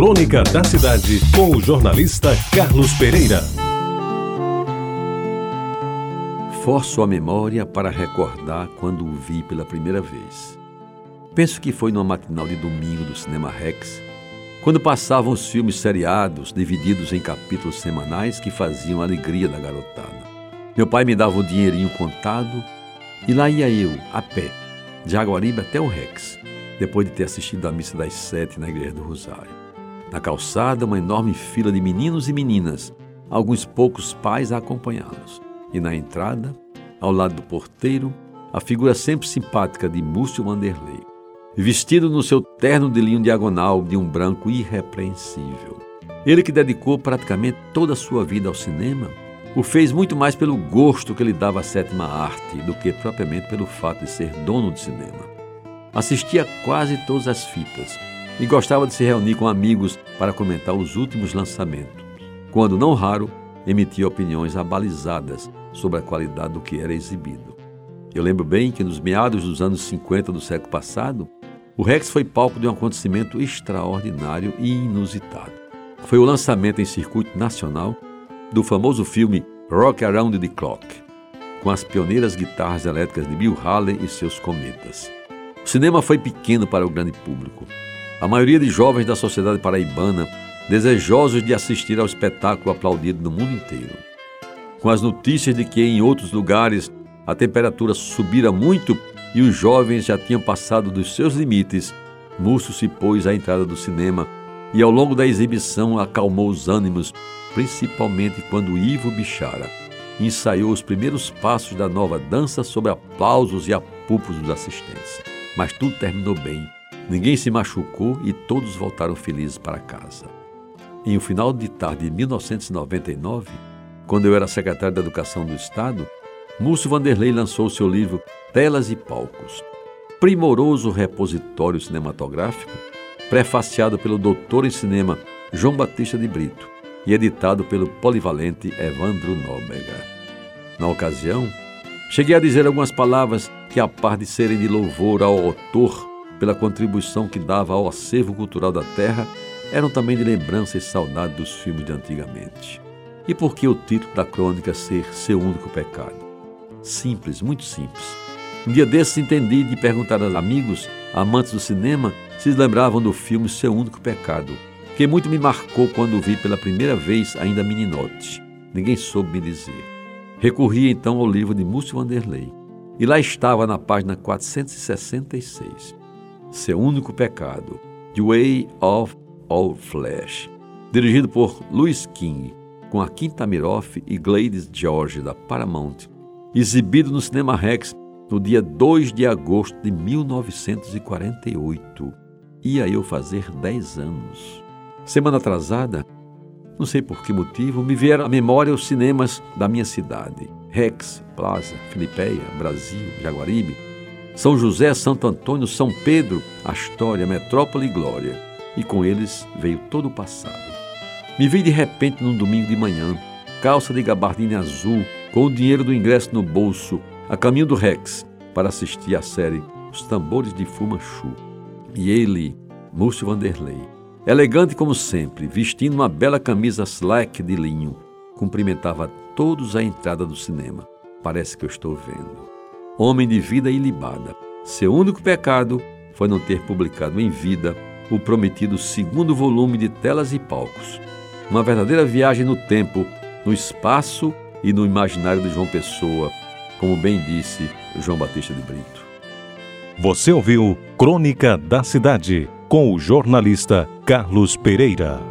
Crônica da Cidade, com o jornalista Carlos Pereira. Forço a memória para recordar quando o vi pela primeira vez. Penso que foi numa matinal de domingo do Cinema Rex, quando passavam os filmes seriados, divididos em capítulos semanais que faziam a alegria da garotada. Meu pai me dava o dinheirinho contado e lá ia eu, a pé, de Aguaribe até o Rex, depois de ter assistido à missa das sete na Igreja do Rosário. Na calçada, uma enorme fila de meninos e meninas, alguns poucos pais a acompanhá-los. E na entrada, ao lado do porteiro, a figura sempre simpática de Múcio Vanderlei, vestido no seu terno de linho diagonal de um branco irrepreensível. Ele que dedicou praticamente toda a sua vida ao cinema, o fez muito mais pelo gosto que lhe dava a sétima arte do que propriamente pelo fato de ser dono de cinema. Assistia quase todas as fitas, e gostava de se reunir com amigos para comentar os últimos lançamentos. Quando não raro, emitia opiniões abalizadas sobre a qualidade do que era exibido. Eu lembro bem que nos meados dos anos 50 do século passado, o Rex foi palco de um acontecimento extraordinário e inusitado. Foi o lançamento em circuito nacional do famoso filme Rock Around the Clock, com as pioneiras guitarras elétricas de Bill Haley e seus cometas. O cinema foi pequeno para o grande público, a maioria de jovens da sociedade paraibana desejosos de assistir ao espetáculo aplaudido no mundo inteiro. Com as notícias de que em outros lugares a temperatura subira muito e os jovens já tinham passado dos seus limites, Múcio se pôs à entrada do cinema e ao longo da exibição acalmou os ânimos, principalmente quando Ivo Bichara ensaiou os primeiros passos da nova dança sob aplausos e apupos dos assistentes. Mas tudo terminou bem Ninguém se machucou e todos voltaram felizes para casa. Em um final de tarde de 1999, quando eu era secretário da Educação do Estado, Múcio Vanderlei lançou seu livro Telas e Palcos, primoroso repositório cinematográfico, prefaciado pelo doutor em cinema João Batista de Brito e editado pelo polivalente Evandro Nóbrega. Na ocasião, cheguei a dizer algumas palavras que, a par de serem de louvor ao autor pela contribuição que dava ao acervo cultural da terra, eram também de lembrança e saudade dos filmes de antigamente. E por que o título da crônica ser Seu Único Pecado? Simples, muito simples. Um dia desses entendi de perguntar aos amigos, amantes do cinema, se lembravam do filme Seu Único Pecado, que muito me marcou quando vi pela primeira vez, ainda meninote. Ninguém soube me dizer. Recorri então ao livro de Múcio Vanderlei, e lá estava na página 466 seu único pecado, The Way of All Flesh, dirigido por Louis King, com a Quinta Miroff e Gladys George da Paramount, exibido no Cinema Rex no dia 2 de agosto de 1948. Ia eu fazer 10 anos. Semana atrasada, não sei por que motivo, me vieram à memória os cinemas da minha cidade: Rex, Plaza, Filipeia, Brasil, Jaguaribe são José, Santo Antônio, São Pedro, Astória, Metrópole e Glória. E com eles veio todo o passado. Me vi de repente num domingo de manhã, calça de gabardine azul, com o dinheiro do ingresso no bolso, a caminho do Rex, para assistir à série Os Tambores de Fumanchu. E ele, Múcio Vanderlei, elegante como sempre, vestindo uma bela camisa slack de linho, cumprimentava todos à entrada do cinema. Parece que eu estou vendo homem de vida ilibada. Seu único pecado foi não ter publicado em vida o prometido segundo volume de Telas e Palcos. Uma verdadeira viagem no tempo, no espaço e no imaginário de João Pessoa, como bem disse João Batista de Brito. Você ouviu Crônica da Cidade com o jornalista Carlos Pereira.